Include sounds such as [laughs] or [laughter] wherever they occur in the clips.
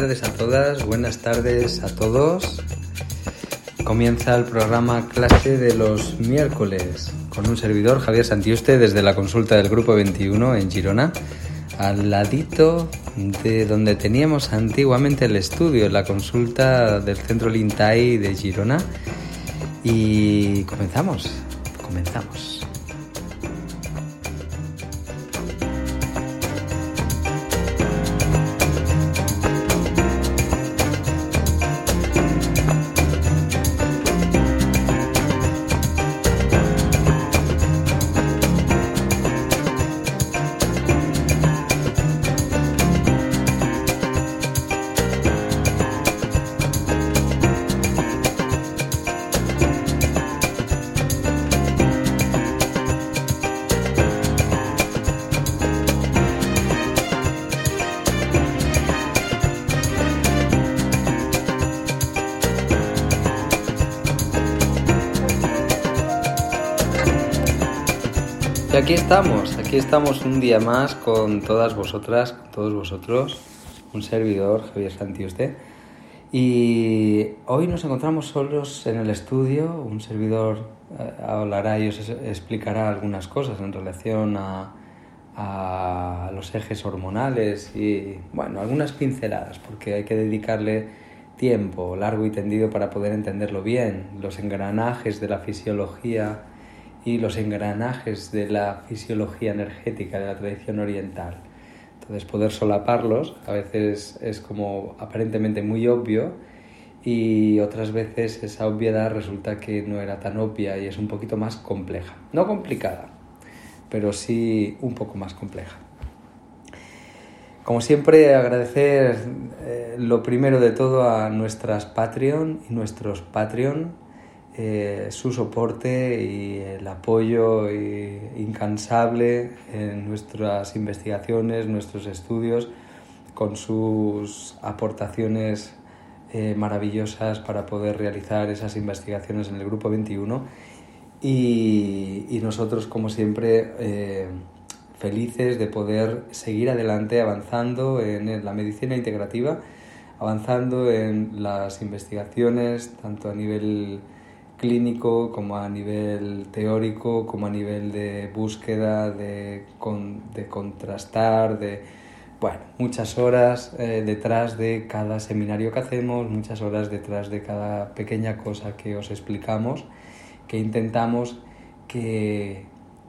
Buenas tardes a todas, buenas tardes a todos. Comienza el programa clase de los miércoles con un servidor, Javier Santiuste, desde la consulta del Grupo 21 en Girona, al ladito de donde teníamos antiguamente el estudio, la consulta del Centro Lintai de Girona. Y comenzamos, comenzamos. Aquí estamos, aquí estamos un día más con todas vosotras, con todos vosotros, un servidor, Javier Santiuste. Y hoy nos encontramos solos en el estudio, un servidor eh, hablará y os explicará algunas cosas en relación a, a los ejes hormonales y, bueno, algunas pinceladas, porque hay que dedicarle tiempo largo y tendido para poder entenderlo bien, los engranajes de la fisiología y los engranajes de la fisiología energética de la tradición oriental. Entonces poder solaparlos a veces es como aparentemente muy obvio y otras veces esa obviedad resulta que no era tan obvia y es un poquito más compleja. No complicada, pero sí un poco más compleja. Como siempre, agradecer eh, lo primero de todo a nuestras Patreon y nuestros Patreon eh, su soporte y el apoyo incansable en nuestras investigaciones, nuestros estudios, con sus aportaciones eh, maravillosas para poder realizar esas investigaciones en el Grupo 21 y, nosotros, como siempre, eh, felices de poder seguir adelante avanzando en la medicina integrativa, avanzando en las investigaciones, tanto a nivel clínico, como a nivel teórico, como a nivel de búsqueda, de, de contrastar, de bueno, muchas horas eh, detrás de cada seminario que hacemos, muchas horas detrás de cada pequeña cosa que os explicamos, que intentamos que,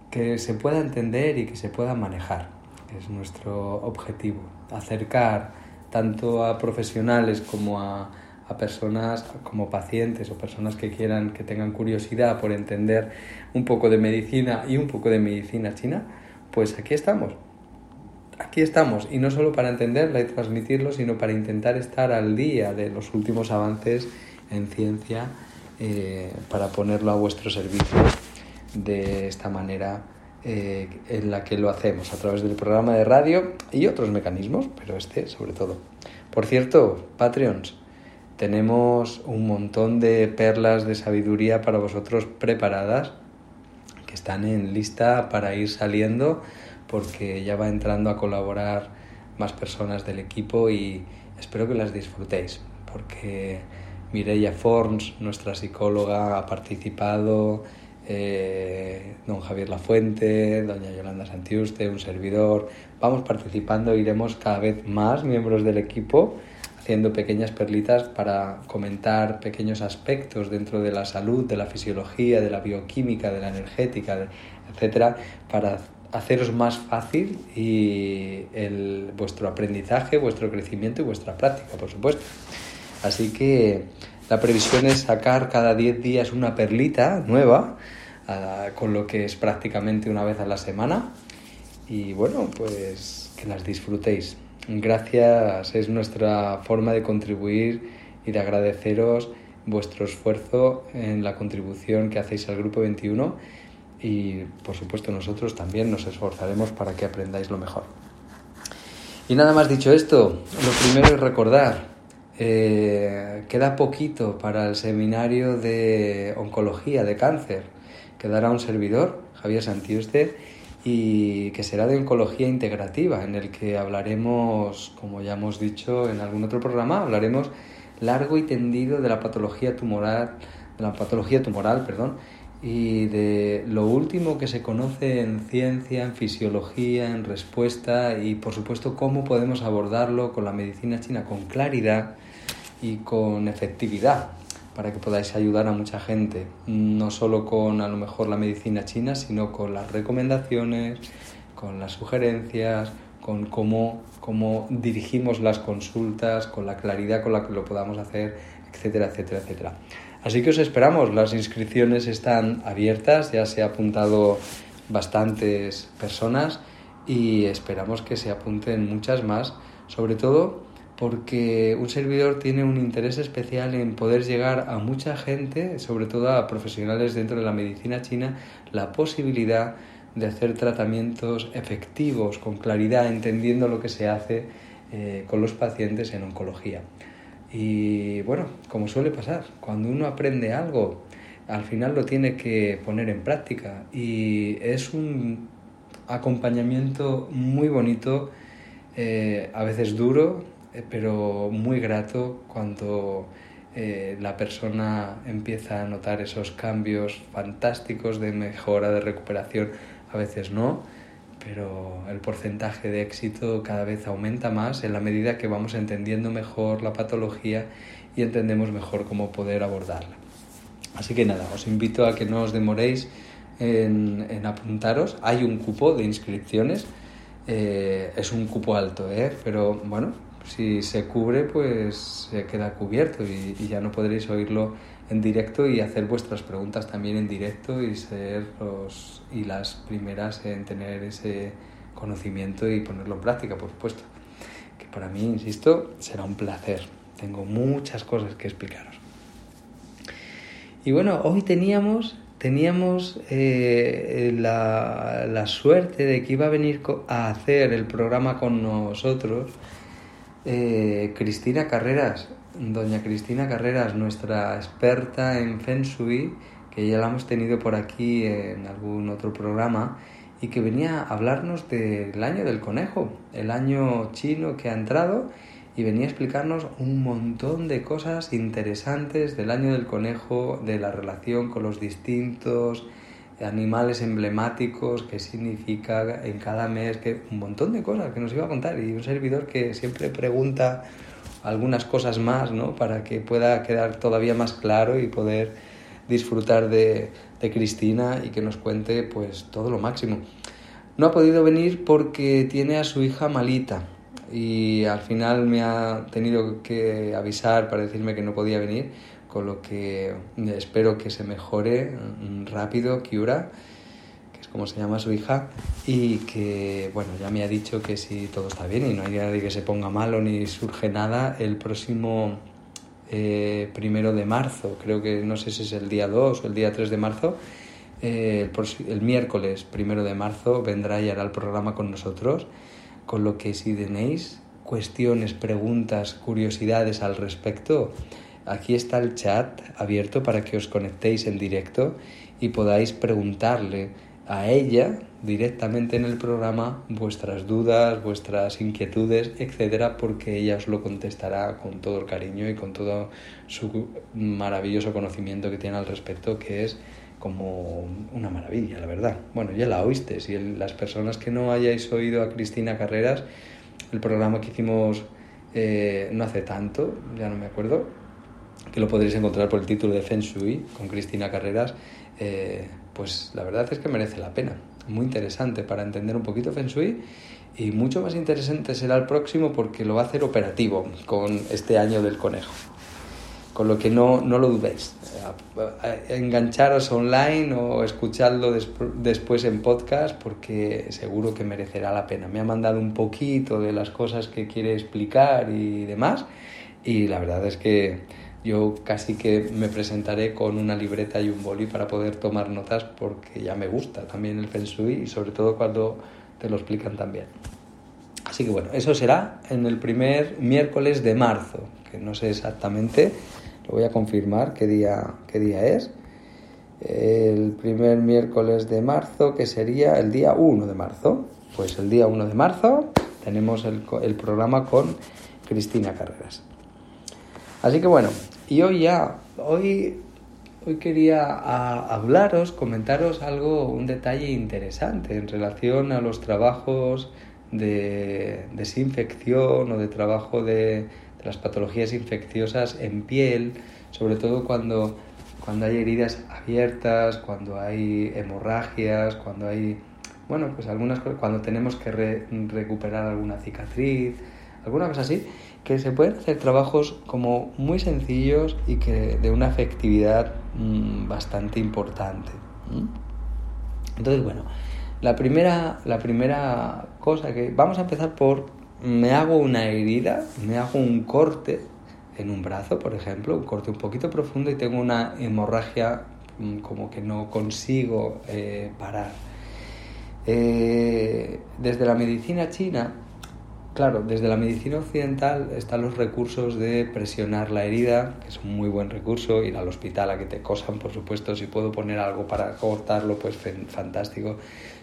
que se pueda entender y que se pueda manejar. Es nuestro objetivo, acercar tanto a profesionales como a a personas como pacientes o personas que quieran, que tengan curiosidad por entender un poco de medicina y un poco de medicina china, pues aquí estamos. Aquí estamos, y no solo para entenderla y transmitirlo, sino para intentar estar al día de los últimos avances en ciencia eh, para ponerlo a vuestro servicio de esta manera eh, en la que lo hacemos, a través del programa de radio y otros mecanismos, pero este sobre todo. Por cierto, Patreons, tenemos un montón de perlas de sabiduría para vosotros preparadas que están en lista para ir saliendo porque ya va entrando a colaborar más personas del equipo y espero que las disfrutéis porque Mireia Forns, nuestra psicóloga, ha participado, eh, don Javier Lafuente, doña Yolanda Santiuste, un servidor. Vamos participando, iremos cada vez más miembros del equipo haciendo pequeñas perlitas para comentar pequeños aspectos dentro de la salud, de la fisiología, de la bioquímica, de la energética, etcétera, para haceros más fácil y el, vuestro aprendizaje, vuestro crecimiento y vuestra práctica, por supuesto. Así que la previsión es sacar cada 10 días una perlita nueva, con lo que es prácticamente una vez a la semana. Y bueno, pues que las disfrutéis. Gracias, es nuestra forma de contribuir y de agradeceros vuestro esfuerzo en la contribución que hacéis al Grupo 21 y por supuesto nosotros también nos esforzaremos para que aprendáis lo mejor. Y nada más dicho esto, lo primero es recordar, eh, queda poquito para el seminario de oncología de cáncer, quedará un servidor, Javier Santiuste, y que será de oncología integrativa, en el que hablaremos, como ya hemos dicho en algún otro programa, hablaremos largo y tendido de la patología tumoral, de la patología tumoral, perdón, y de lo último que se conoce en ciencia, en fisiología, en respuesta y por supuesto cómo podemos abordarlo con la medicina china con claridad y con efectividad para que podáis ayudar a mucha gente, no solo con a lo mejor la medicina china, sino con las recomendaciones, con las sugerencias, con cómo, cómo dirigimos las consultas, con la claridad con la que lo podamos hacer, etcétera, etcétera, etcétera. Así que os esperamos, las inscripciones están abiertas, ya se ha apuntado bastantes personas y esperamos que se apunten muchas más, sobre todo porque un servidor tiene un interés especial en poder llegar a mucha gente, sobre todo a profesionales dentro de la medicina china, la posibilidad de hacer tratamientos efectivos, con claridad, entendiendo lo que se hace eh, con los pacientes en oncología. Y bueno, como suele pasar, cuando uno aprende algo, al final lo tiene que poner en práctica y es un acompañamiento muy bonito, eh, a veces duro, pero muy grato cuando eh, la persona empieza a notar esos cambios fantásticos de mejora, de recuperación, a veces no pero el porcentaje de éxito cada vez aumenta más en la medida que vamos entendiendo mejor la patología y entendemos mejor cómo poder abordarla. Así que nada, os invito a que no os demoréis en, apuntaros. Hay un cupo de inscripciones, eh, es un cupo alto, ¿eh? pero bueno, si se cubre, pues se queda cubierto y, ya no podréis oírlo en directo y hacer vuestras preguntas también en directo y ser los, y las primeras en tener ese conocimiento y ponerlo en práctica, por supuesto. Que para mí, insisto, será un placer. Tengo muchas cosas que explicaros. Y bueno, hoy teníamos, teníamos eh, la, la, suerte de que iba a venir a hacer el programa con nosotros eh, Cristina Carreras, doña Cristina Carreras, nuestra experta en Feng Shui, que ya la hemos tenido por aquí en algún otro programa, y que venía a hablarnos del año del conejo, el año chino que ha entrado, y venía a explicarnos un montón de cosas interesantes del año del conejo, de la relación con los distintos animales emblemáticos, qué significa en cada mes, que un montón de cosas que nos iba a contar y un servidor que siempre pregunta algunas cosas más, ¿no? Para que pueda quedar todavía más claro y poder disfrutar de, de Cristina y que nos cuente pues todo lo máximo. No ha podido venir porque tiene a su hija malita y al final me ha tenido que avisar para decirme que no podía venir, con lo que espero que se mejore rápido Kiura como se llama su hija, y que, bueno, ya me ha dicho que si todo está bien y no hay nadie que se ponga malo ni surge nada, el próximo eh, primero de marzo, creo que no sé si es el día 2 o el día 3 de marzo, eh, el, el, miércoles primero de marzo vendrá y hará el programa con nosotros, con lo que si tenéis cuestiones, preguntas, curiosidades al respecto, aquí está el chat abierto para que os conectéis en directo y podáis preguntarle a ella directamente en el programa vuestras dudas, vuestras inquietudes, etcétera, porque ella os lo contestará con todo el cariño y con todo su maravilloso conocimiento que tiene al respecto, que es como una maravilla, la verdad. Bueno, ya la oíste, si las personas que no hayáis oído a Cristina Carreras, el programa que hicimos eh, no hace tanto, ya no me acuerdo, que lo podréis encontrar por el título de Feng Shui con Cristina Carreras, eh, pues la verdad es que merece la pena. Muy interesante para entender un poquito Feng Shui y mucho más interesante será el próximo porque lo va a hacer operativo con este año del conejo. Con lo que no, no lo dudéis. Engancharos online o escuchadlo después en podcast porque seguro que merecerá la pena. Me ha mandado un poquito de las cosas que quiere explicar y demás y la verdad es que yo casi que me presentaré con una libreta y un boli para poder tomar notas porque ya me gusta también el Feng y sobre todo cuando te lo explican también. Así que bueno, eso será en el primer miércoles de marzo, que no sé exactamente, lo voy a confirmar qué día, qué día es. el primer miércoles de marzo, que sería el día 1 de marzo. Pues el día 1 de marzo tenemos el, el programa con Cristina Carreras. Así que bueno, y hoy ya, hoy, hoy quería hablaros, comentaros algo, un detalle interesante en relación a los trabajos de desinfección o de trabajo de, de las patologías infecciosas en piel, sobre todo cuando, cuando hay heridas abiertas, cuando hay hemorragias, cuando hay, bueno, pues algunas cuando tenemos que recuperar alguna cicatriz, alguna cosa así, que se pueden hacer trabajos como muy sencillos y que de una efectividad mm, bastante importante. Entonces, bueno, la primera, la primera cosa que vamos a empezar por me hago una herida, me hago un corte en un brazo, por ejemplo, un corte un poquito profundo y tengo una hemorragia mm, como que no consigo eh, parar. Eh, desde la medicina china, claro, desde la medicina occidental están los recursos de presionar la herida, que es un muy buen recurso, ir al hospital a que te cosan, por supuesto, si puedo poner algo para cortarlo, pues fantástico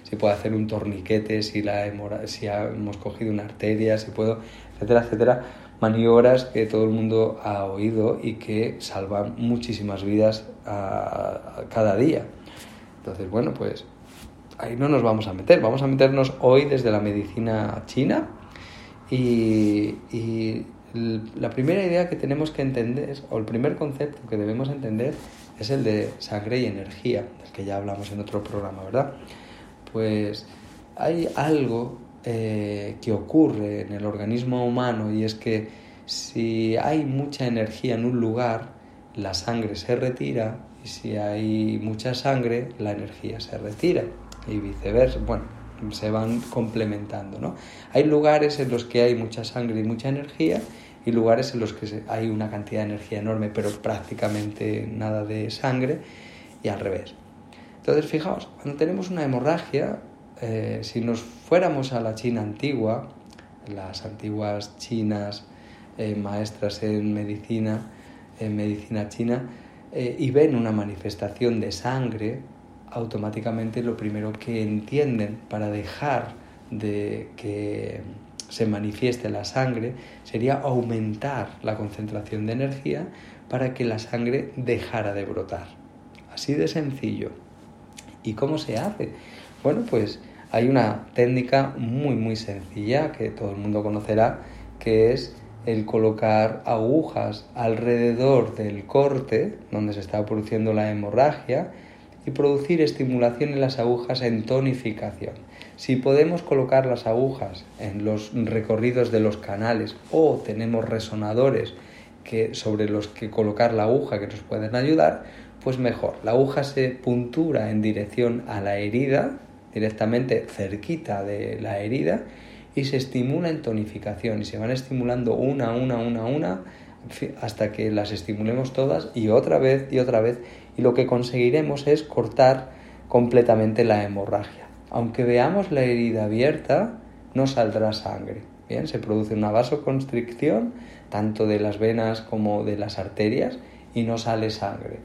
si puedo hacer un torniquete, si, la si hemos cogido una arteria, si puedo, etcétera, etcétera. Maniobras que todo el mundo ha oído y que salvan muchísimas vidas cada día. Entonces, bueno, pues ahí no nos vamos a meter. Vamos a meternos hoy desde la medicina china y, y la primera idea que tenemos que entender, o el primer concepto que debemos entender, es el de sangre y energía, del que ya hablamos en otro programa, ¿verdad? pues hay algo eh, que ocurre en el organismo humano y es que si hay mucha energía en un lugar, la sangre se retira y si hay mucha sangre, la energía se retira y viceversa. Bueno, se van complementando, ¿no? Hay lugares en los que hay mucha sangre y mucha energía y lugares en los que hay una cantidad de energía enorme pero prácticamente nada de sangre y al revés. Entonces, fijaos, cuando tenemos una hemorragia, eh, si nos fuéramos a la China antigua, las antiguas chinas eh, maestras en medicina, en medicina china, eh, y ven una manifestación de sangre, automáticamente lo primero que entienden para dejar de que se manifieste la sangre sería aumentar la concentración de energía para que la sangre dejara de brotar. Así de sencillo. ¿Y cómo se hace? Bueno, pues hay una técnica muy muy sencilla que todo el mundo conocerá, que es el colocar agujas alrededor del corte donde se está produciendo la hemorragia y producir estimulación en las agujas en tonificación. Si podemos colocar las agujas en los recorridos de los canales o tenemos resonadores que, sobre los que colocar la aguja que nos pueden ayudar, pues mejor. La aguja se puntura en dirección a la herida, directamente cerquita de la herida, y se estimula en tonificación. Y se van estimulando una, una, una, una, hasta que las estimulemos todas y otra vez y otra vez. Y lo que conseguiremos es cortar completamente la hemorragia. Aunque veamos la herida abierta, no saldrá sangre. Bien, se produce una vasoconstricción tanto de las venas como de las arterias y no sale sangre.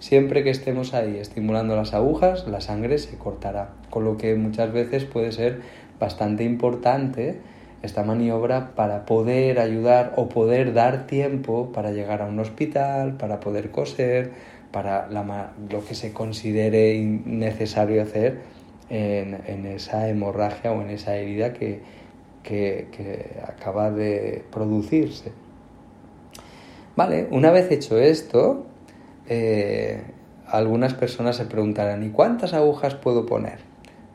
Siempre que estemos ahí estimulando las agujas, la sangre se cortará, con lo que muchas veces puede ser bastante importante esta maniobra para poder ayudar o poder dar tiempo para llegar a un hospital, para poder coser, para lo que se considere necesario hacer en, esa hemorragia o en esa herida que, acaba de producirse. Vale, una vez hecho esto, eh, algunas personas se preguntarán, ¿y cuántas agujas puedo poner?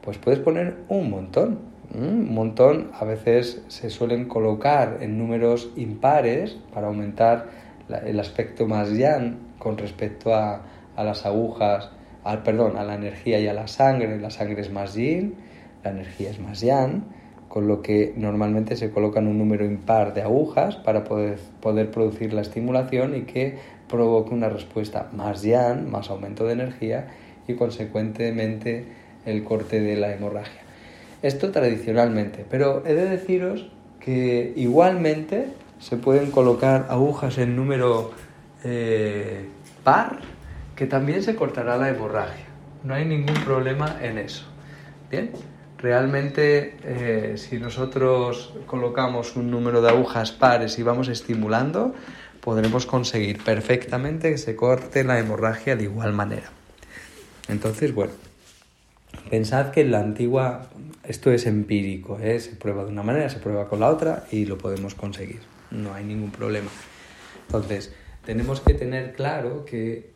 Pues puedes poner un montón. Un montón a veces se suelen colocar en números impares para aumentar el aspecto más yan con respecto a, las agujas, al, perdón, a la energía y a la sangre. La sangre es más yin, la energía es más yang, con lo que normalmente se colocan un número impar de agujas para poder, poder producir la estimulación y que provoque una respuesta más yan, más aumento de energía y consecuentemente el corte de la hemorragia. Esto tradicionalmente, pero he de deciros que igualmente se pueden colocar agujas en número eh, par que también se cortará la hemorragia. No hay ningún problema en eso. Bien, realmente eh, si nosotros colocamos un número de agujas pares y vamos estimulando, podremos conseguir perfectamente que se corte la hemorragia de igual manera. Entonces, bueno, pensad que en la antigua, esto es empírico, ¿eh? se prueba de una manera, se prueba con la otra y lo podemos conseguir, no hay ningún problema. Entonces, tenemos que tener claro que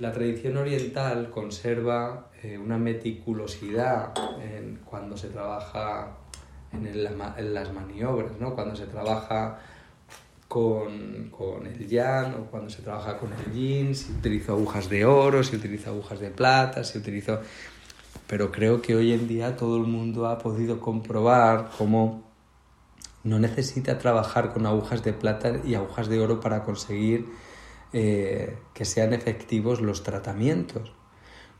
la tradición oriental conserva eh, una meticulosidad cuando se trabaja en, las maniobras, ¿no? cuando se trabaja con, con, el yan o cuando se trabaja con el yin, si utilizo agujas de oro, si utilizo agujas de plata, si utilizo... Pero creo que hoy en día todo el mundo ha podido comprobar cómo no necesita trabajar con agujas de plata y agujas de oro para conseguir eh, que sean efectivos los tratamientos.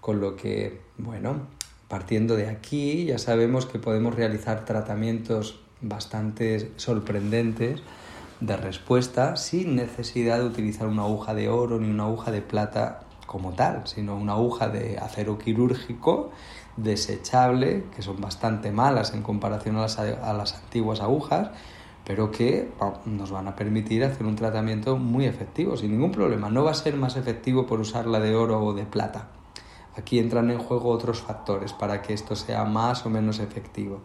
Con lo que, bueno, partiendo de aquí ya sabemos que podemos realizar tratamientos bastante sorprendentes de respuesta sin necesidad de utilizar una aguja de oro ni una aguja de plata como tal, sino una aguja de acero quirúrgico desechable, que son bastante malas en comparación a las, a las antiguas agujas, pero que nos van a permitir hacer un tratamiento muy efectivo, sin ningún problema. No va a ser más efectivo por usarla de oro o de plata. Aquí entran en juego otros factores para que esto sea más o menos efectivo.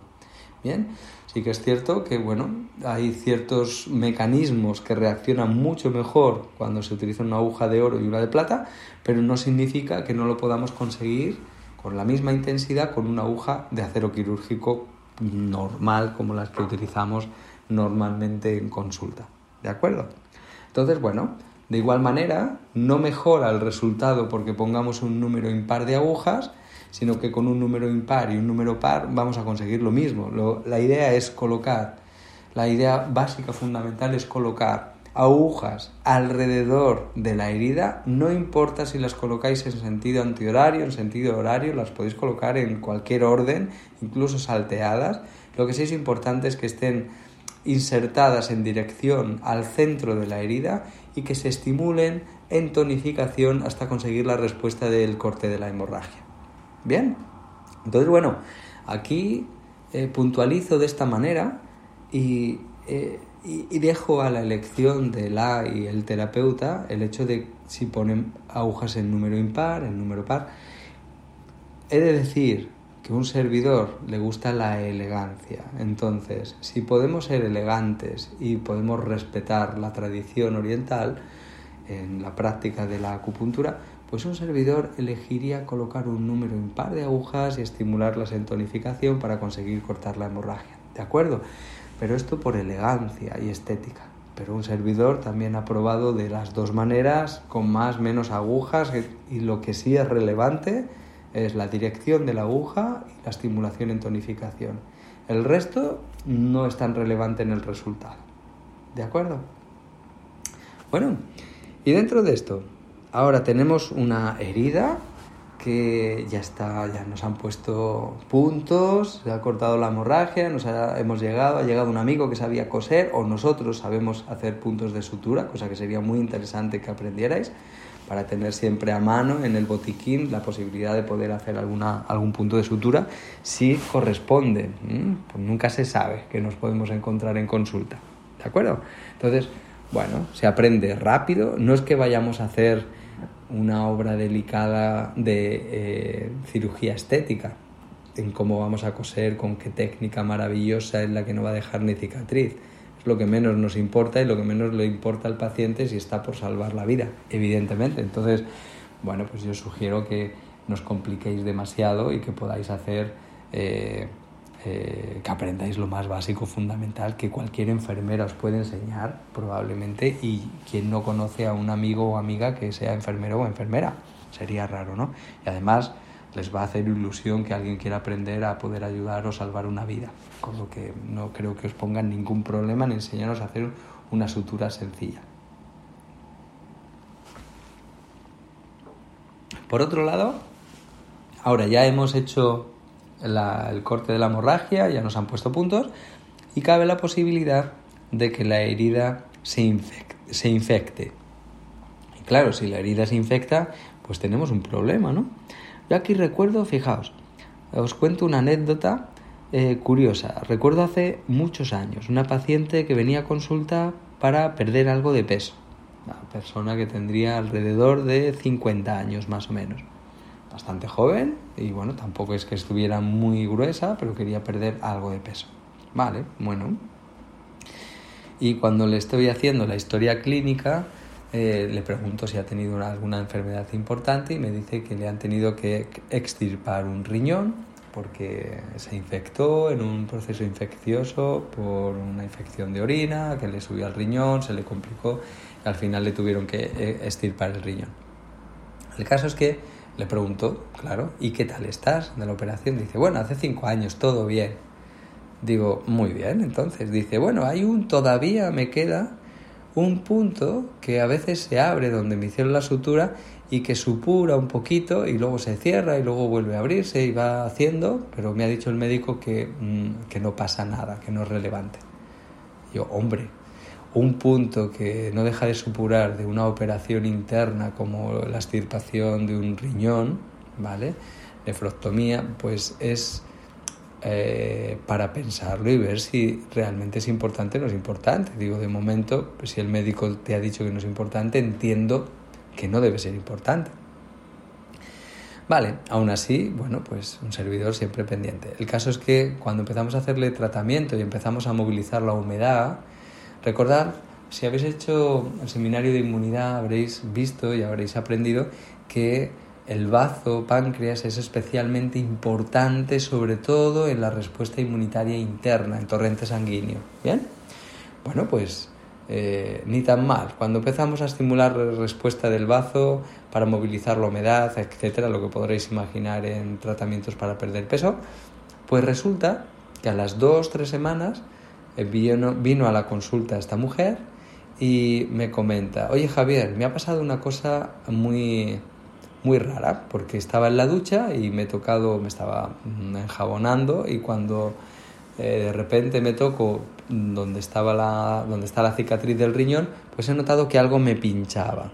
Bien, sí que es cierto que bueno, hay ciertos mecanismos que reaccionan mucho mejor cuando se utiliza una aguja de oro y una de plata, pero no significa que no lo podamos conseguir con la misma intensidad con una aguja de acero quirúrgico normal como las que utilizamos normalmente en consulta. ¿De acuerdo? Entonces, bueno, de igual manera, no mejora el resultado porque pongamos un número impar de agujas, sino que con un número impar y un número par vamos a conseguir lo mismo. la idea es colocar, la idea básica fundamental es colocar agujas alrededor de la herida, no importa si las colocáis en sentido antihorario, en sentido horario, las podéis colocar en cualquier orden, incluso salteadas. Lo que sí es importante es que estén insertadas en dirección al centro de la herida y que se estimulen en tonificación hasta conseguir la respuesta del corte de la hemorragia. Bien, entonces bueno, aquí eh, puntualizo de esta manera y, eh, y, y, dejo a la elección de la y el terapeuta el hecho de si ponen agujas en número impar, en número par. He de decir que un servidor le gusta la elegancia. Entonces, si podemos ser elegantes y podemos respetar la tradición oriental en la práctica de la acupuntura, pues un servidor elegiría colocar un número impar de agujas y estimularlas en tonificación para conseguir cortar la hemorragia. ¿De acuerdo? Pero esto por elegancia y estética. Pero un servidor también ha probado de las dos maneras, con más, menos agujas, y lo que sí es relevante es la dirección de la aguja y la estimulación en tonificación. El resto no es tan relevante en el resultado. ¿De acuerdo? Bueno, y dentro de esto, ahora tenemos una herida que ya está, ya nos han puesto puntos, se ha cortado la hemorragia, nos hemos llegado, ha llegado un amigo que sabía coser o nosotros sabemos hacer puntos de sutura, cosa que sería muy interesante que aprendierais para tener siempre a mano en el botiquín la posibilidad de poder hacer alguna, algún punto de sutura si corresponde. Pues nunca se sabe que nos podemos encontrar en consulta. ¿De acuerdo? Entonces, bueno, se aprende rápido. No es que vayamos a hacer una obra delicada de eh, cirugía estética en cómo vamos a coser, con qué técnica maravillosa es la que no va a dejar ni cicatriz lo que menos nos importa y lo que menos le importa al paciente si está por salvar la vida, evidentemente. Entonces, bueno, pues yo sugiero que no os compliquéis demasiado y que podáis hacer, eh, eh, que aprendáis lo más básico, fundamental, que cualquier enfermera os puede enseñar probablemente y quien no conoce a un amigo o amiga que sea enfermero o enfermera. Sería raro, ¿no? Y además les va a hacer ilusión que alguien quiera aprender a poder ayudar o salvar una vida, con lo que no creo que os pongan ningún problema en enseñaros a hacer una sutura sencilla. Por otro lado, ahora ya hemos hecho el corte de la hemorragia, ya nos han puesto puntos y cabe la posibilidad de que la herida se infecte. Se infecte Claro, si la herida se infecta, pues tenemos un problema, ¿no? Yo aquí recuerdo, fijaos, os cuento una anécdota eh, curiosa. Recuerdo hace muchos años una paciente que venía a consulta para perder algo de peso. Una persona que tendría alrededor de 50 años más o menos. Bastante joven y bueno, tampoco es que estuviera muy gruesa, pero quería perder algo de peso. Vale, bueno. Y cuando le estoy haciendo la historia clínica, eh, le pregunto si ha tenido alguna enfermedad importante y me dice que le han tenido que extirpar un riñón porque se infectó en un proceso infeccioso por una infección de orina que le subió al riñón, se le complicó y al final le tuvieron que eh, extirpar el riñón. El caso es que le preguntó, claro, ¿y qué tal estás de la operación? Dice, bueno, hace cinco años, todo bien. Digo, muy bien, entonces. Dice, bueno, hay un todavía me queda un punto que a veces se abre donde me hicieron la sutura y que supura un poquito y luego se cierra y luego vuelve a abrirse y va haciendo, pero me ha dicho el médico que, mm, que no pasa nada, que no es relevante. Yo, hombre, un punto que no deja de supurar de una operación interna como la extirpación de un riñón, ¿vale? Nefroctomía, pues es eh, para pensarlo y ver si realmente es importante o no es importante. Digo, de momento, pues si el médico te ha dicho que no es importante, entiendo que no debe ser importante. Vale, aún así, bueno, pues un servidor siempre pendiente. El caso es que cuando empezamos a hacerle tratamiento y empezamos a movilizar la humedad, recordad, si habéis hecho el seminario de inmunidad, habréis visto y habréis aprendido que el bazo páncreas es especialmente importante, sobre todo en la respuesta inmunitaria interna, en torrente sanguíneo. ¿Bien? Bueno, pues eh, ni tan mal. Cuando empezamos a estimular la respuesta del bazo para movilizar la humedad, etcétera, lo que podréis imaginar en tratamientos para perder peso, pues resulta que a las dos, tres semanas eh, vino, vino a la consulta esta mujer y me comenta, oye Javier, me ha pasado una cosa muy, muy rara, porque estaba en la ducha y me he tocado, me estaba enjabonando y cuando eh, de repente me toco donde, estaba la, donde está la cicatriz del riñón, pues he notado que algo me pinchaba.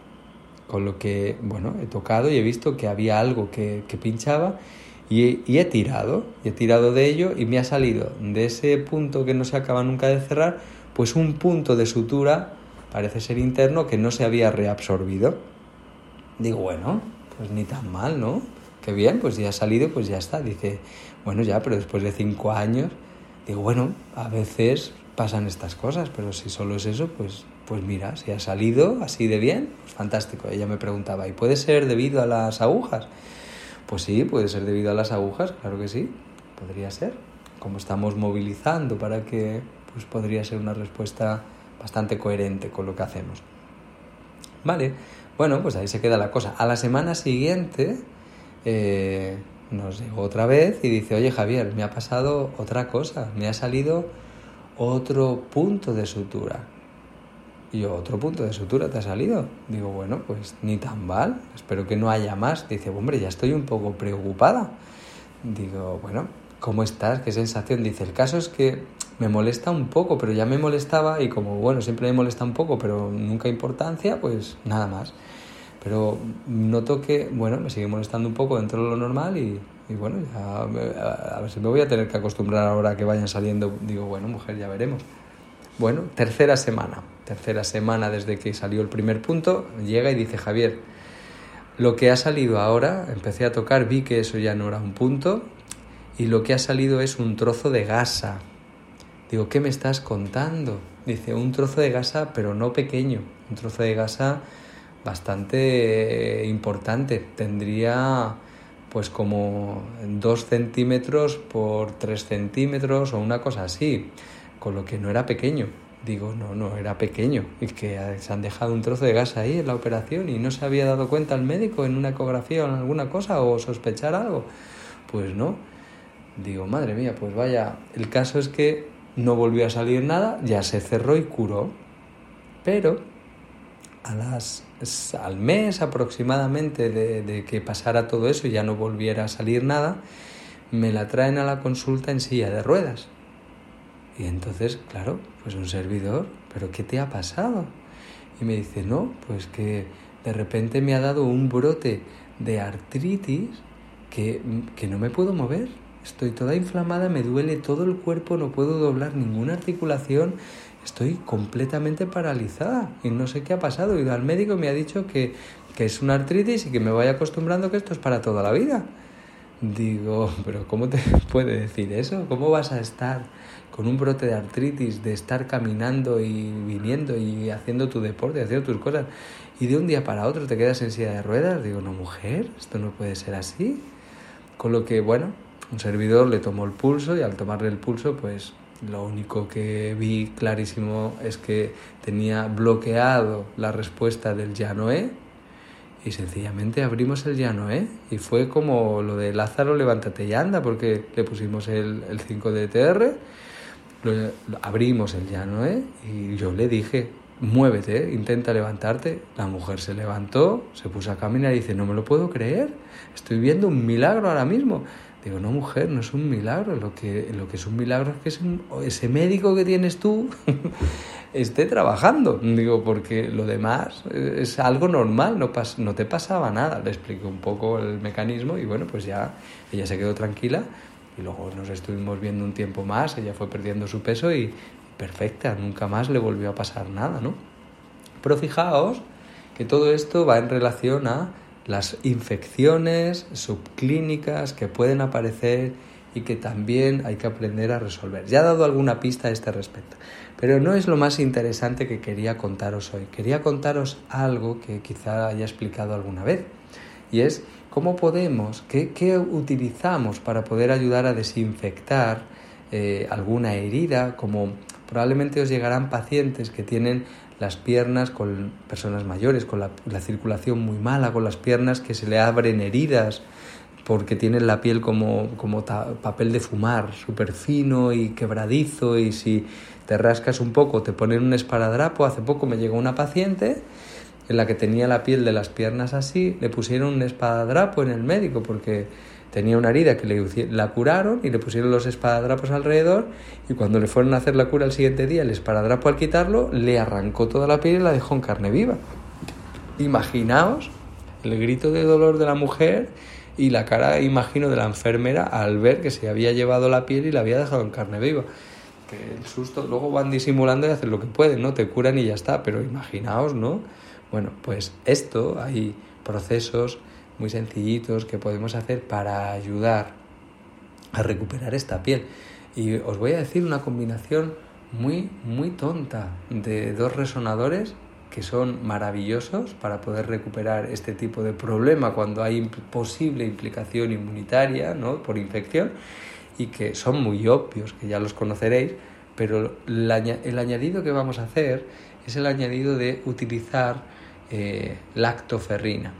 Con lo que, bueno, he tocado y he visto que había algo que, que pinchaba y, y, he tirado, y he tirado de ello y me ha salido de ese punto que no se acaba nunca de cerrar, pues un punto de sutura, parece ser interno, que no se había reabsorbido. Digo, bueno, pues ni tan mal, ¿no? Qué bien, pues ya ha salido, pues ya está. Dice, bueno, ya, pero después de cinco años, digo, bueno, a veces pasan estas cosas, pero si solo es eso, pues, pues mira, si ha salido así de bien, pues fantástico. Ella me preguntaba, ¿y puede ser debido a las agujas? Pues sí, puede ser debido a las agujas, claro que sí, podría ser. Como estamos movilizando para que, pues podría ser una respuesta bastante coherente con lo que hacemos. Vale, bueno, pues ahí se queda la cosa. A la semana siguiente eh, nos llegó otra vez y dice, oye Javier, me ha pasado otra cosa, me ha salido otro punto de sutura. Y yo, ¿otro punto de sutura te ha salido? Digo, bueno, pues ni tan mal, espero que no haya más. Dice, hombre, ya estoy un poco preocupada. Digo, bueno, ¿cómo estás? ¿Qué sensación? Dice, el caso es que me molesta un poco, pero ya me molestaba y como, bueno, siempre me molesta un poco, pero nunca importancia, pues nada más. Pero noto que, bueno, me sigue molestando un poco dentro de lo normal y, bueno, ya, a ver si me voy a tener que acostumbrar ahora que vayan saliendo. Digo, bueno, mujer, ya veremos. Bueno, tercera semana. Tercera semana desde que salió el primer punto, llega y dice Javier, lo que ha salido ahora, empecé a tocar, vi que eso ya no era un punto y lo que ha salido es un trozo de gasa. Digo, ¿qué me estás contando? Dice, un trozo de gasa, pero no pequeño, un trozo de gasa bastante importante. Tendría pues como dos centímetros por tres centímetros o una cosa así, con lo que no era pequeño. Digo, no, no era pequeño. Y que se han dejado un trozo de gas ahí en la operación y no se había dado cuenta el médico en una ecografía o en alguna cosa o sospechar algo. Pues no. Digo, madre mía, pues vaya. El caso es que no volvió a salir nada, ya se cerró y curó. Pero a las, al mes aproximadamente de, que pasara todo eso y ya no volviera a salir nada, me la traen a la consulta en silla de ruedas. Y entonces, claro, pues un servidor, ¿pero qué te ha pasado? Y me dice, no, pues que de repente me ha dado un brote de artritis que, que no me puedo mover. Estoy toda inflamada, me duele todo el cuerpo, no puedo doblar ninguna articulación, estoy completamente paralizada y no sé qué ha pasado. Y al médico me ha dicho que, que es una artritis y que me vaya acostumbrando que esto es para toda la vida. Digo, pero ¿cómo te [laughs] puede decir eso? ¿Cómo vas a estar con un brote de artritis, de estar caminando y viniendo y haciendo tu deporte, haciendo tus cosas, y de un día para otro te quedas en silla de ruedas? Digo, no, mujer, esto no puede ser así. Con lo que, bueno, un servidor le tomó el pulso y al tomarle el pulso, pues lo único que vi clarísimo es que tenía bloqueado la respuesta del ya no y sencillamente abrimos el llano, ¿eh? Y fue como lo de Lázaro, levántate y anda, porque le pusimos el, el 5 de TR, abrimos el llano, ¿eh? Y yo le dije, muévete, intenta levantarte. La mujer se levantó, se puso a caminar y dice, no me lo puedo creer, estoy viendo un milagro ahora mismo. Digo, no, mujer, no es un milagro. Lo que, lo que es un milagro es que es ese médico que tienes tú [laughs] esté trabajando. Digo, porque lo demás es algo normal, no, no te pasaba nada. Le expliqué un poco el mecanismo y bueno, pues ya ella se quedó tranquila y luego nos estuvimos viendo un tiempo más, ella fue perdiendo su peso y perfecta, nunca más le volvió a pasar nada, ¿no? Pero fijaos que todo esto va en relación a las infecciones subclínicas que pueden aparecer y que también hay que aprender a resolver. Ya he dado alguna pista a este respecto, pero no es lo más interesante que quería contaros hoy. Quería contaros algo que quizá haya explicado alguna vez, y es cómo podemos, qué, utilizamos para poder ayudar a desinfectar eh, alguna herida, como probablemente os llegarán pacientes que tienen las piernas con personas mayores, con la, circulación muy mala, con las piernas que se le abren heridas porque tienen la piel como, como papel de fumar, súper fino y quebradizo y si te rascas un poco te ponen un esparadrapo. Hace poco me llegó una paciente en la que tenía la piel de las piernas así, le pusieron un esparadrapo en el médico porque tenía una herida que le, la curaron y le pusieron los espadadrapos alrededor y cuando le fueron a hacer la cura el siguiente día, el espadadrapo al quitarlo le arrancó toda la piel y la dejó en carne viva. Imaginaos el grito de dolor de la mujer y la cara, imagino, de la enfermera al ver que se había llevado la piel y la había dejado en carne viva. Que el susto, luego van disimulando y hacen lo que pueden, ¿no? Te curan y ya está, pero imaginaos, ¿no? Bueno, pues esto, hay procesos muy sencillitos que podemos hacer para ayudar a recuperar esta piel. Y os voy a decir una combinación muy, muy tonta de dos resonadores que son maravillosos para poder recuperar este tipo de problema cuando hay posible implicación inmunitaria ¿no? por infección y que son muy obvios, que ya los conoceréis, pero el añadido que vamos a hacer es el añadido de utilizar eh, lactoferrina.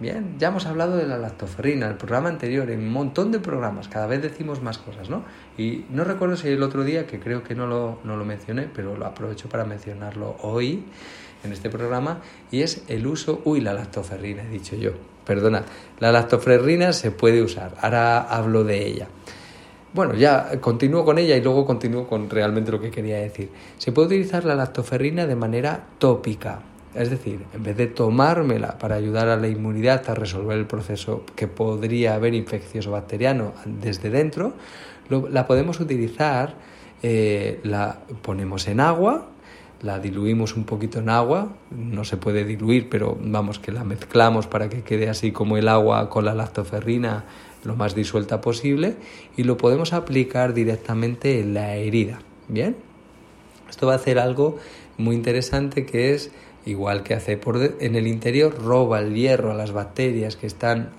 Bien, ya hemos hablado de la lactoferrina, el programa anterior, en un montón de programas, cada vez decimos más cosas, ¿no? Y no recuerdo si el otro día, que creo que no lo, no lo mencioné, pero lo aprovecho para mencionarlo hoy en este programa, y es el uso, uy, la lactoferrina, he dicho yo, perdona, la lactoferrina se puede usar, ahora hablo de ella. Bueno, ya continúo con ella y luego continúo con realmente lo que quería decir. Se puede utilizar la lactoferrina de manera tópica, es decir, en vez de tomármela para ayudar a la inmunidad a resolver el proceso que podría haber infeccioso bacteriano desde dentro, la podemos utilizar, eh, la ponemos en agua, la diluimos un poquito en agua, no se puede diluir, pero vamos que la mezclamos para que quede así como el agua con la lactoferrina lo más disuelta posible y lo podemos aplicar directamente en la herida. Bien, esto va a hacer algo muy interesante que es igual que hace por en el interior, roba el hierro a las bacterias que están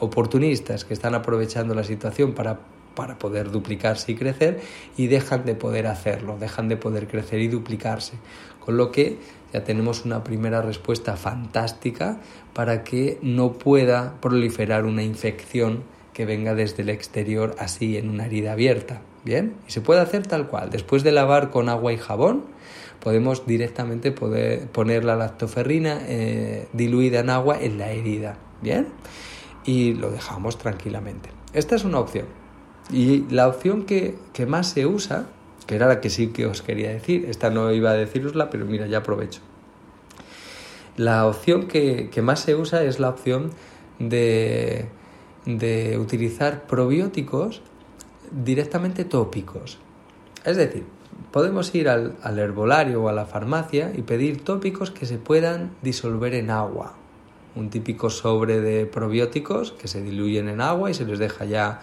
oportunistas, que están aprovechando la situación para, para poder duplicarse y crecer y dejan de poder hacerlo, dejan de poder crecer y duplicarse. Con lo que ya tenemos una primera respuesta fantástica para que no pueda proliferar una infección que venga desde el exterior así en una herida abierta. Bien, y se puede hacer tal cual. Después de lavar con agua y jabón, podemos directamente poner la lactoferrina eh, diluida en agua en la herida, ¿bien? Y lo dejamos tranquilamente. Esta es una opción. Y la opción que, que más se usa, que era la que sí que os quería decir, esta no iba a decirosla, pero mira, ya aprovecho. La opción que, más se usa es la opción de, de utilizar probióticos directamente tópicos. Es decir, podemos ir al, al, herbolario o a la farmacia y pedir tópicos que se puedan disolver en agua. Un típico sobre de probióticos que se diluyen en agua y se les deja ya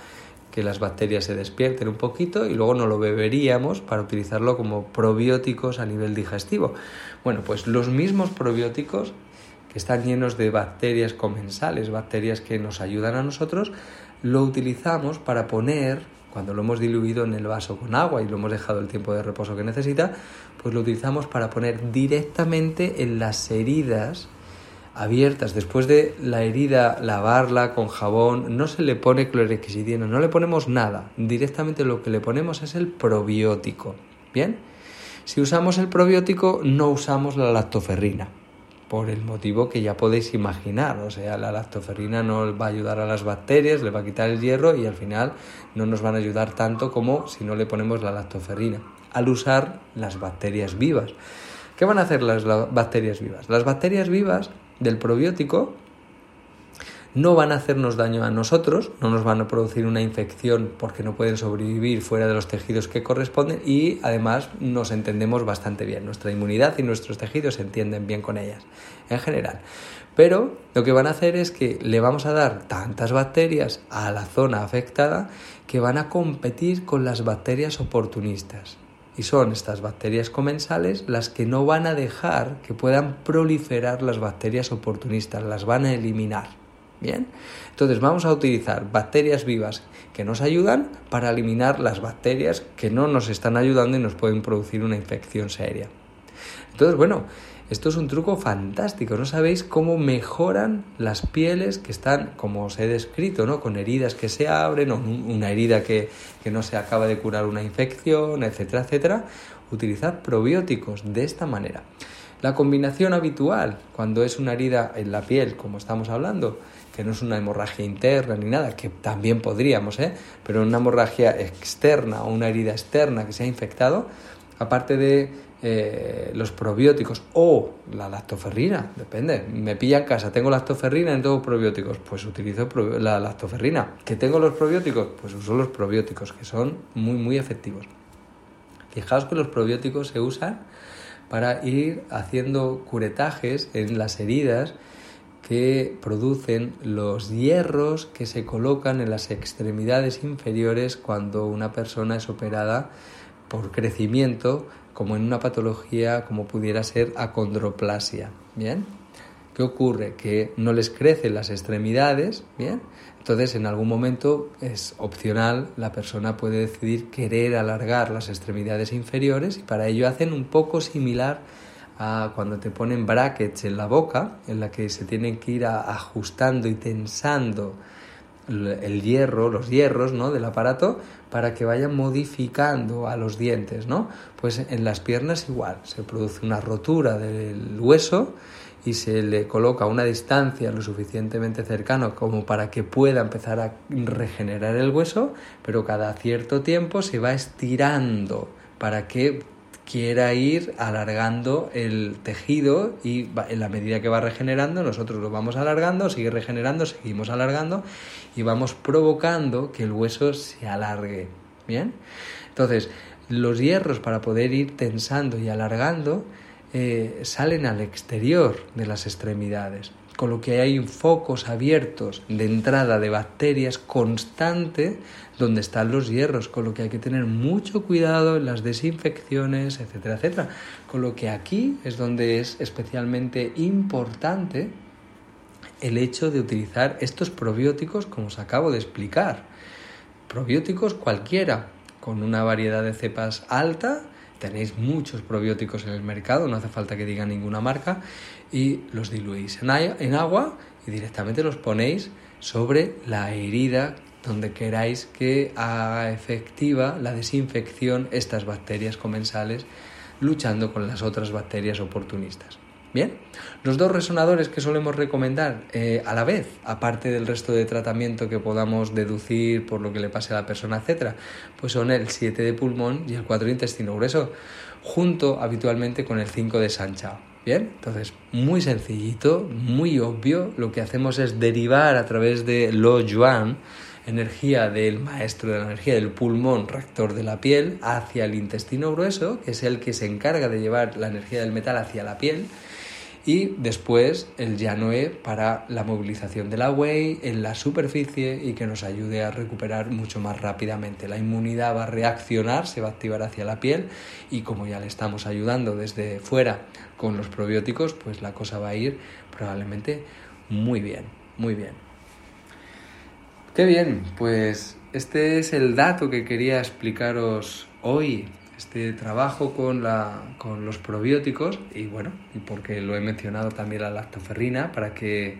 que las bacterias se despierten un poquito y luego no lo beberíamos para utilizarlo como probióticos a nivel digestivo. Bueno, pues los mismos probióticos que están llenos de bacterias comensales, bacterias que nos ayudan a nosotros, lo utilizamos para poner, cuando lo hemos diluido en el vaso con agua y lo hemos dejado el tiempo de reposo que necesita, pues lo utilizamos para poner directamente en las heridas abiertas, después de la herida lavarla con jabón, no se le pone clorexidina, no le ponemos nada, directamente lo que le ponemos es el probiótico. ¿Bien? Si usamos el probiótico no usamos la lactoferrina, por el motivo que ya podéis imaginar, o sea, la lactoferrina no va a ayudar a las bacterias, le va a quitar el hierro y al final no nos van a ayudar tanto como si no le ponemos la lactoferrina, al usar las bacterias vivas. ¿Qué van a hacer las bacterias vivas? Las bacterias vivas del probiótico no van a hacernos daño a nosotros, no nos van a producir una infección porque no pueden sobrevivir fuera de los tejidos que corresponden y además nos entendemos bastante bien. Nuestra inmunidad y nuestros tejidos se entienden bien con ellas en general. Pero lo que van a hacer es que le vamos a dar tantas bacterias a la zona afectada que van a competir con las bacterias oportunistas. Y son estas bacterias comensales las que no van a dejar que puedan proliferar las bacterias oportunistas, las van a eliminar. Bien, entonces vamos a utilizar bacterias vivas que nos ayudan para eliminar las bacterias que no nos están ayudando y nos pueden producir una infección seria. Entonces, bueno, esto es un truco fantástico, ¿no sabéis cómo mejoran las pieles que están, como os he descrito, ¿no? con heridas que se abren o una herida que, que no se acaba de curar una infección, etcétera, etcétera? Utilizar probióticos de esta manera. La combinación habitual, cuando es una herida en la piel, como estamos hablando, que no es una hemorragia interna ni nada, que también podríamos, ¿eh? pero una hemorragia externa o una herida externa que se ha infectado, aparte de eh, los probióticos o la lactoferrina, depende. Me pilla en casa, tengo lactoferrina en todos probióticos, pues utilizo la lactoferrina. ¿Que tengo los probióticos? Pues uso los probióticos, que son muy, muy efectivos. Fijaos que los probióticos se usan para ir haciendo curetajes en las heridas que producen los hierros que se colocan en las extremidades inferiores cuando una persona es operada por crecimiento como en una patología como pudiera ser acondroplasia, ¿bien? ¿Qué ocurre? Que no les crecen las extremidades, ¿bien? Entonces, en algún momento es opcional, la persona puede decidir querer alargar las extremidades inferiores y para ello hacen un poco similar cuando te ponen brackets en la boca, en la que se tienen que ir ajustando y tensando el hierro, los hierros ¿no? del aparato para que vayan modificando a los dientes, ¿no? Pues en las piernas igual, se produce una rotura del hueso y se le coloca una distancia lo suficientemente cercano como para que pueda empezar a regenerar el hueso, pero cada cierto tiempo se va estirando para que quiera ir alargando el tejido y en la medida que va regenerando nosotros lo vamos alargando, sigue regenerando, seguimos alargando y vamos provocando que el hueso se alargue. ¿Bien? Entonces, los hierros para poder ir tensando y alargando eh, salen al exterior de las extremidades con lo que hay focos abiertos de entrada de bacterias constante donde están los hierros, con lo que hay que tener mucho cuidado en las desinfecciones, etcétera, etcétera. Con lo que aquí es donde es especialmente importante el hecho de utilizar estos probióticos como os acabo de explicar. Probióticos cualquiera, con una variedad de cepas alta, tenéis muchos probióticos en el mercado, no hace falta que diga ninguna marca, y los diluís en agua y directamente los ponéis sobre la herida donde queráis que haga efectiva la desinfección estas bacterias comensales luchando con las otras bacterias oportunistas. Bien, los dos resonadores que solemos recomendar eh, a la vez, aparte del resto de tratamiento que podamos deducir por lo que le pase a la persona, etcétera, pues son el 7 de pulmón y el 4 de intestino grueso, junto habitualmente con el 5 de Sanchao. Bien, entonces muy sencillito, muy obvio, lo que hacemos es derivar a través de Lo Yuan energía del maestro de la energía del pulmón rector de la piel hacia el intestino grueso, que es el que se encarga de llevar la energía del metal hacia la piel, y después el Yanoe para la movilización de la whey en la superficie y que nos ayude a recuperar mucho más rápidamente. La inmunidad va a reaccionar, se va a activar hacia la piel y como ya le estamos ayudando desde fuera con los probióticos, pues la cosa va a ir probablemente muy bien, muy bien. Qué bien, pues este es el dato que quería explicaros hoy este trabajo con, la, con los probióticos y bueno, y porque lo he mencionado también la lactoferrina para que,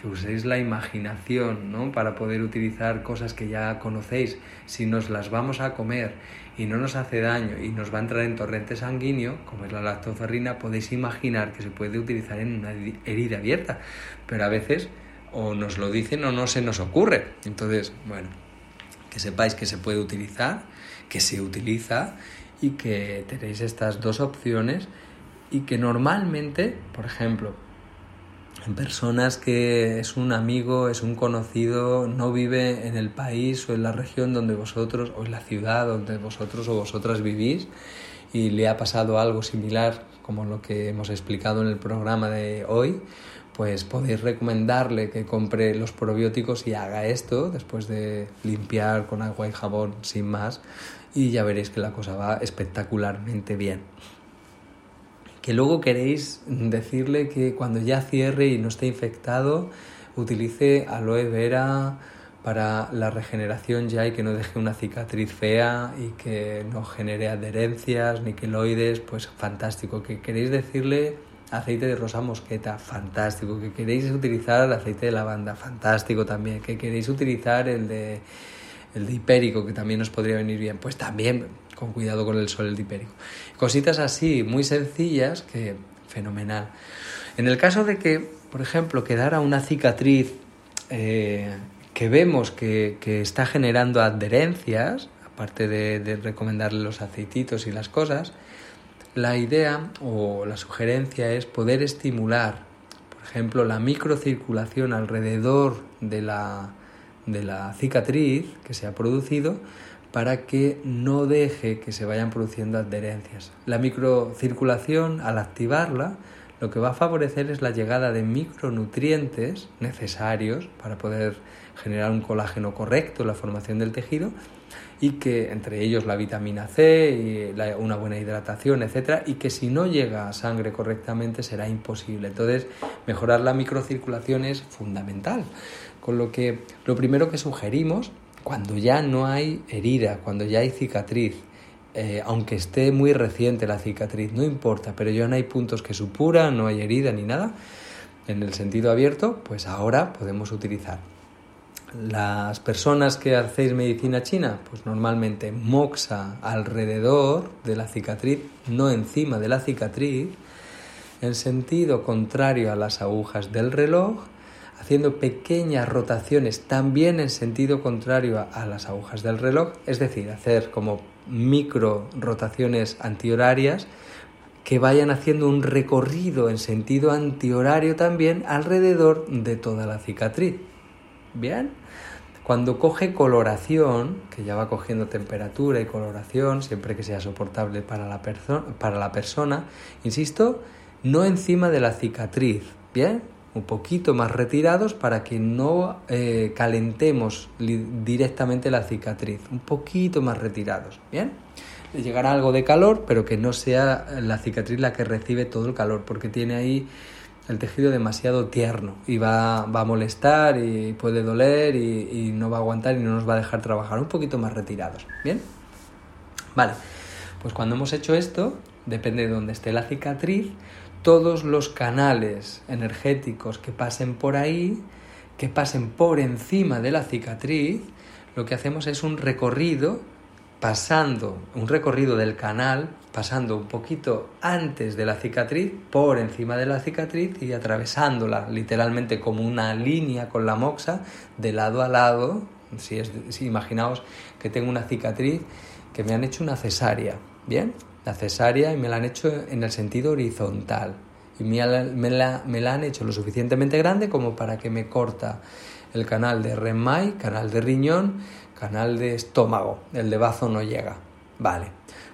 que uséis la imaginación ¿no? para poder utilizar cosas que ya conocéis. Si nos las vamos a comer y no nos hace daño y nos va a entrar en torrente sanguíneo, como es la lactoferrina, podéis imaginar que se puede utilizar en una herida abierta, pero a veces o nos lo dicen o no se nos ocurre. Entonces, bueno, que sepáis que se puede utilizar que se utiliza y que tenéis estas dos opciones y que normalmente, por ejemplo, en personas que es un amigo, es un conocido, no vive en el país o en la región donde vosotros, o en la ciudad donde vosotros o vosotras vivís y le ha pasado algo similar como lo que hemos explicado en el programa de hoy, pues podéis recomendarle que compre los probióticos y haga esto después de limpiar con agua y jabón sin más y ya veréis que la cosa va espectacularmente bien. Que luego queréis decirle que cuando ya cierre y no esté infectado, utilice aloe vera para la regeneración ya y que no deje una cicatriz fea y que no genere adherencias ni queloides, pues fantástico. Que queréis decirle aceite de rosa mosqueta, fantástico. Que queréis utilizar el aceite de lavanda, fantástico también. Que queréis utilizar el de el hipérico, que también nos podría venir bien, pues también con cuidado con el sol, el hipérico. Cositas así, muy sencillas, que fenomenal. En el caso de que, por ejemplo, quedara una cicatriz eh, que vemos que, está generando adherencias, aparte de, de recomendarle los aceititos y las cosas, la idea o la sugerencia es poder estimular, por ejemplo, la microcirculación alrededor de la, de la cicatriz que se ha producido para que no deje que se vayan produciendo adherencias. La microcirculación, al activarla, lo que va a favorecer es la llegada de micronutrientes necesarios para poder generar un colágeno correcto, la formación del tejido, y que entre ellos la vitamina C, y una buena hidratación, etcétera, y que si no llega a sangre correctamente será imposible. Entonces, mejorar la microcirculación es fundamental. Con lo que lo primero que sugerimos, cuando ya no hay herida, cuando ya hay cicatriz, eh, aunque esté muy reciente la cicatriz, no importa, pero ya no hay puntos que supuran, no hay herida ni nada, en el sentido abierto, pues ahora podemos utilizar. Las personas que hacéis medicina china, pues normalmente moxa alrededor de la cicatriz, no encima de la cicatriz, en sentido contrario a las agujas del reloj, haciendo pequeñas rotaciones también en sentido contrario a, las agujas del reloj, es decir, hacer como micro rotaciones antihorarias que vayan haciendo un recorrido en sentido antihorario también alrededor de toda la cicatriz. Bien, cuando coge coloración, que ya va cogiendo temperatura y coloración, siempre que sea soportable para la, para la persona, insisto, no encima de la cicatriz, ¿bien? Un poquito más retirados para que no eh, calentemos directamente la cicatriz, un poquito más retirados, ¿bien? Le llegará algo de calor, pero que no sea la cicatriz la que recibe todo el calor, porque tiene ahí el tejido demasiado tierno y va, va a molestar y puede doler y, y no va a aguantar y no nos va a dejar trabajar, un poquito más retirados, ¿bien? Vale, pues cuando hemos hecho esto, depende de dónde esté la cicatriz, todos los canales energéticos que pasen por ahí, que pasen por encima de la cicatriz, lo que hacemos es un recorrido pasando, un recorrido del canal, pasando un poquito antes de la cicatriz, por encima de la cicatriz y atravesándola literalmente como una línea con la moxa de lado a lado. Si, es, si imaginaos que tengo una cicatriz que me han hecho una cesárea, ¿bien? La cesárea y me la han hecho en el sentido horizontal. Y me la, me la han hecho lo suficientemente grande como para que me corta el canal de Remay, canal de riñón, canal de estómago. El de bazo no llega. Vale.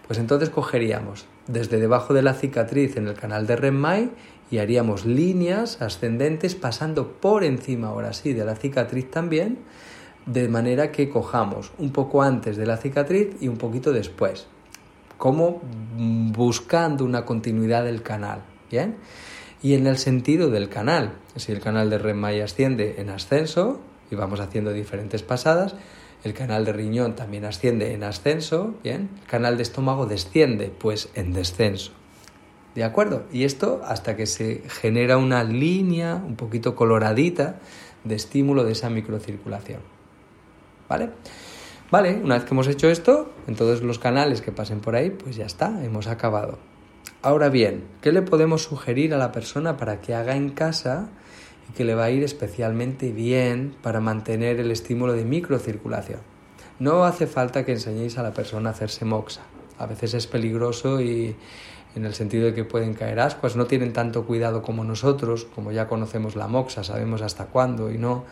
Pues entonces cogeríamos desde debajo de la cicatriz en el canal de Remay y haríamos líneas ascendentes pasando por encima ahora sí de la cicatriz también, de manera que cojamos un poco antes de la cicatriz y un poquito después, como buscando una continuidad del canal, ¿bien? Y en el sentido del canal, si el canal de Remay asciende en ascenso y vamos haciendo diferentes pasadas, el canal de riñón también asciende en ascenso, ¿bien? El canal de estómago desciende, pues en descenso. ¿De acuerdo? Y esto hasta que se genera una línea un poquito coloradita de estímulo de esa microcirculación. ¿Vale? Vale, una vez que hemos hecho esto, en todos los canales que pasen por ahí, pues ya está, hemos acabado. Ahora bien, ¿qué le podemos sugerir a la persona para que haga en casa y que le va a ir especialmente bien para mantener el estímulo de microcirculación? No hace falta que enseñéis a la persona a hacerse moxa. A veces es peligroso y en el sentido de que pueden caer ascuas, no tienen tanto cuidado como nosotros, como ya conocemos la moxa, sabemos hasta cuándo y no,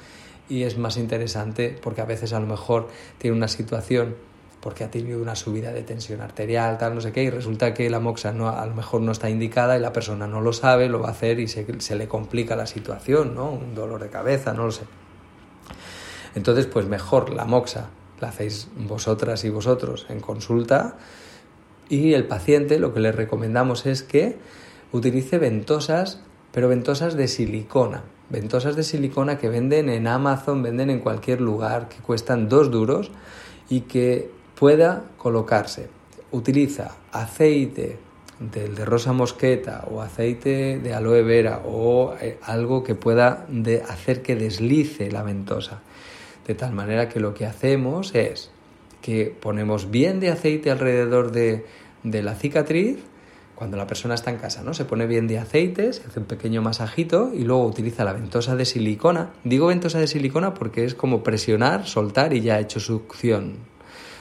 y es más interesante porque a veces a lo mejor tiene una situación porque ha tenido una subida de tensión arterial, tal, no sé qué, y resulta que la moxa no, a lo mejor no está indicada y la persona no lo sabe, lo va a hacer y se, se le complica la situación, ¿no? Un dolor de cabeza, no lo sé. Entonces, pues mejor la moxa la hacéis vosotras y vosotros en consulta y el paciente lo que le recomendamos es que utilice ventosas, pero ventosas de silicona. Ventosas de silicona que venden en Amazon, venden en cualquier lugar, que cuestan dos duros y que pueda colocarse. Utiliza aceite del de rosa mosqueta o aceite de aloe vera o eh, algo que pueda hacer que deslice la ventosa. De tal manera que lo que hacemos es que ponemos bien de aceite alrededor de, la cicatriz, cuando la persona está en casa, ¿no? Se pone bien de aceite, se hace un pequeño masajito y luego utiliza la ventosa de silicona. Digo ventosa de silicona porque es como presionar, soltar y ya ha hecho succión.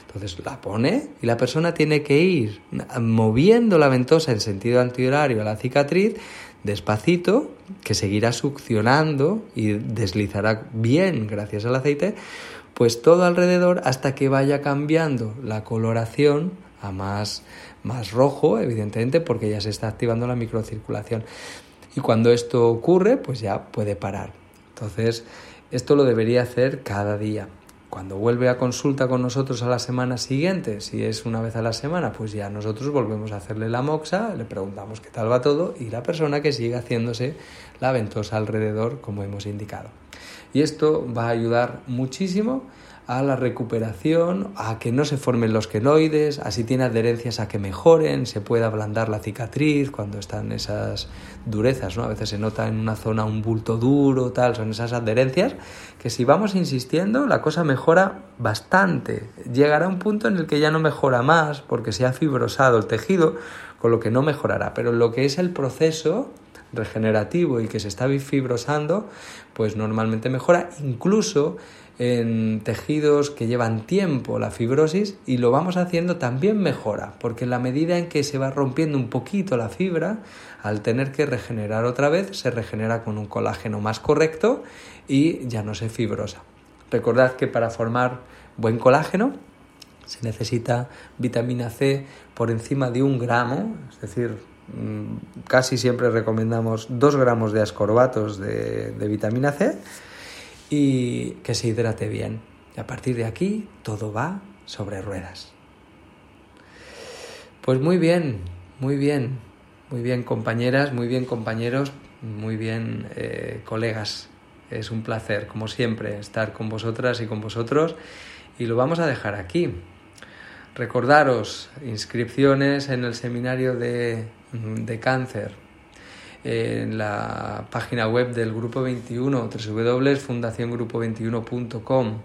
Entonces la pone y la persona tiene que ir moviendo la ventosa en sentido antihorario a la cicatriz despacito, que seguirá succionando y deslizará bien gracias al aceite, pues todo alrededor hasta que vaya cambiando la coloración a más, más rojo, evidentemente, porque ya se está activando la microcirculación. Y cuando esto ocurre, pues ya puede parar. Entonces, esto lo debería hacer cada día. Cuando vuelve a consulta con nosotros a la semana siguiente, si es una vez a la semana, pues ya nosotros volvemos a hacerle la moxa, le preguntamos qué tal va todo y la persona que sigue haciéndose la ventosa alrededor, como hemos indicado. Y esto va a ayudar muchísimo a la recuperación, a que no se formen los quenoides, así tiene adherencias a que mejoren, se puede ablandar la cicatriz cuando están esas durezas, ¿no? A veces se nota en una zona un bulto duro, tal, son esas adherencias que si vamos insistiendo la cosa mejora bastante. Llegará un punto en el que ya no mejora más porque se ha fibrosado el tejido, con lo que no mejorará, pero lo que es el proceso regenerativo y que se está fibrosando, pues normalmente mejora, incluso en tejidos que llevan tiempo la fibrosis y lo vamos haciendo también mejora, porque en la medida en que se va rompiendo un poquito la fibra, al tener que regenerar otra vez, se regenera con un colágeno más correcto y ya no se fibrosa. Recordad que para formar buen colágeno se necesita vitamina C por encima de un gramo, es decir, mm, casi siempre recomendamos dos gramos de ascorbatos de, de vitamina C y que se hidrate bien. Y a partir de aquí todo va sobre ruedas. Pues muy bien, muy bien, muy bien compañeras, muy bien compañeros, muy bien eh, colegas. Es un placer, como siempre, estar con vosotras y con vosotros y lo vamos a dejar aquí. Recordaros inscripciones en el seminario de, de cáncer en la página web del Grupo 21, www.fundaciongrupo21.com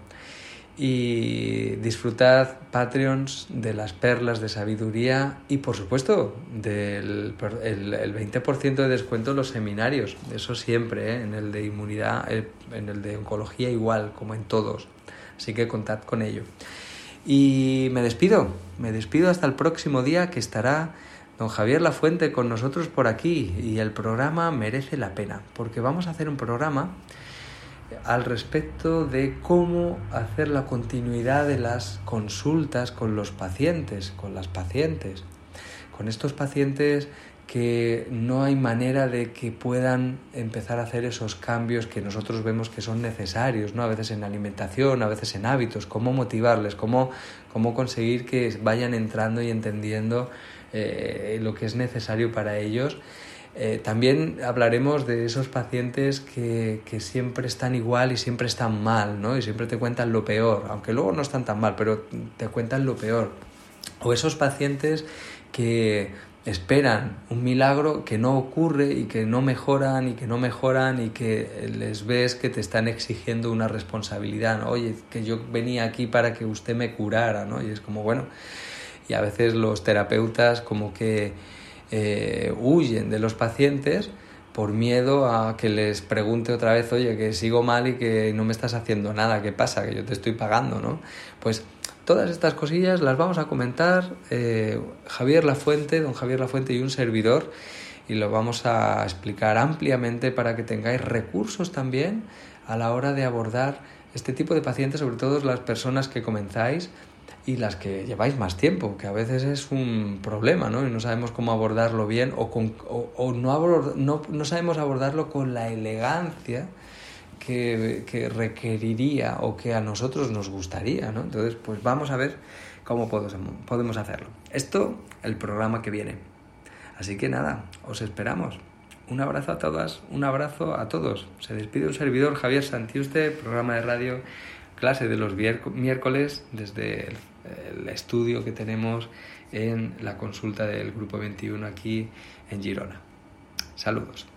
y disfrutad Patreons de las perlas de sabiduría y por supuesto del el, 20% de descuento en los seminarios, eso siempre, ¿eh? en el de inmunidad, en el de oncología igual, como en todos, así que contad con ello. Y me despido, me despido hasta el próximo día que estará don Javier Lafuente con nosotros por aquí y el programa merece la pena, porque vamos a hacer un programa al respecto de cómo hacer la continuidad de las consultas con los pacientes, con las pacientes, con estos pacientes que no hay manera de que puedan empezar a hacer esos cambios que nosotros vemos que son necesarios, ¿no? A veces en alimentación, a veces en hábitos, cómo motivarles, cómo, cómo conseguir que vayan entrando y entendiendo eh, lo que es necesario para ellos. Eh, también hablaremos de esos pacientes que, que, siempre están igual y siempre están mal, ¿no? Y siempre te cuentan lo peor, aunque luego no están tan mal, pero te cuentan lo peor. O esos pacientes que esperan un milagro que no ocurre y que no mejoran y que no mejoran y que les ves que te están exigiendo una responsabilidad, Oye, que yo venía aquí para que usted me curara, ¿no? Y es como, bueno, y a veces los terapeutas como que eh, huyen de los pacientes por miedo a que les pregunte otra vez, oye, que sigo mal y que no me estás haciendo nada, ¿qué pasa? Que yo te estoy pagando, ¿no? Pues Todas estas cosillas las vamos a comentar eh, Javier Lafuente, don Javier Lafuente y un servidor y lo vamos a explicar ampliamente para que tengáis recursos también a la hora de abordar este tipo de pacientes, sobre todo las personas que comenzáis y las que lleváis más tiempo, que a veces es un problema, ¿no? Y no sabemos cómo abordarlo bien o, con, o, no, no, no sabemos abordarlo con la elegancia que, requeriría o que a nosotros nos gustaría, ¿no? Entonces, pues vamos a ver cómo podemos hacerlo. Esto, el programa que viene. Así que nada, os esperamos. Un abrazo a todas, un abrazo a todos. Se despide un servidor, Javier Santiuste, programa de radio, clase de los miércoles desde el estudio que tenemos en la consulta del Grupo 21 aquí en Girona. Saludos.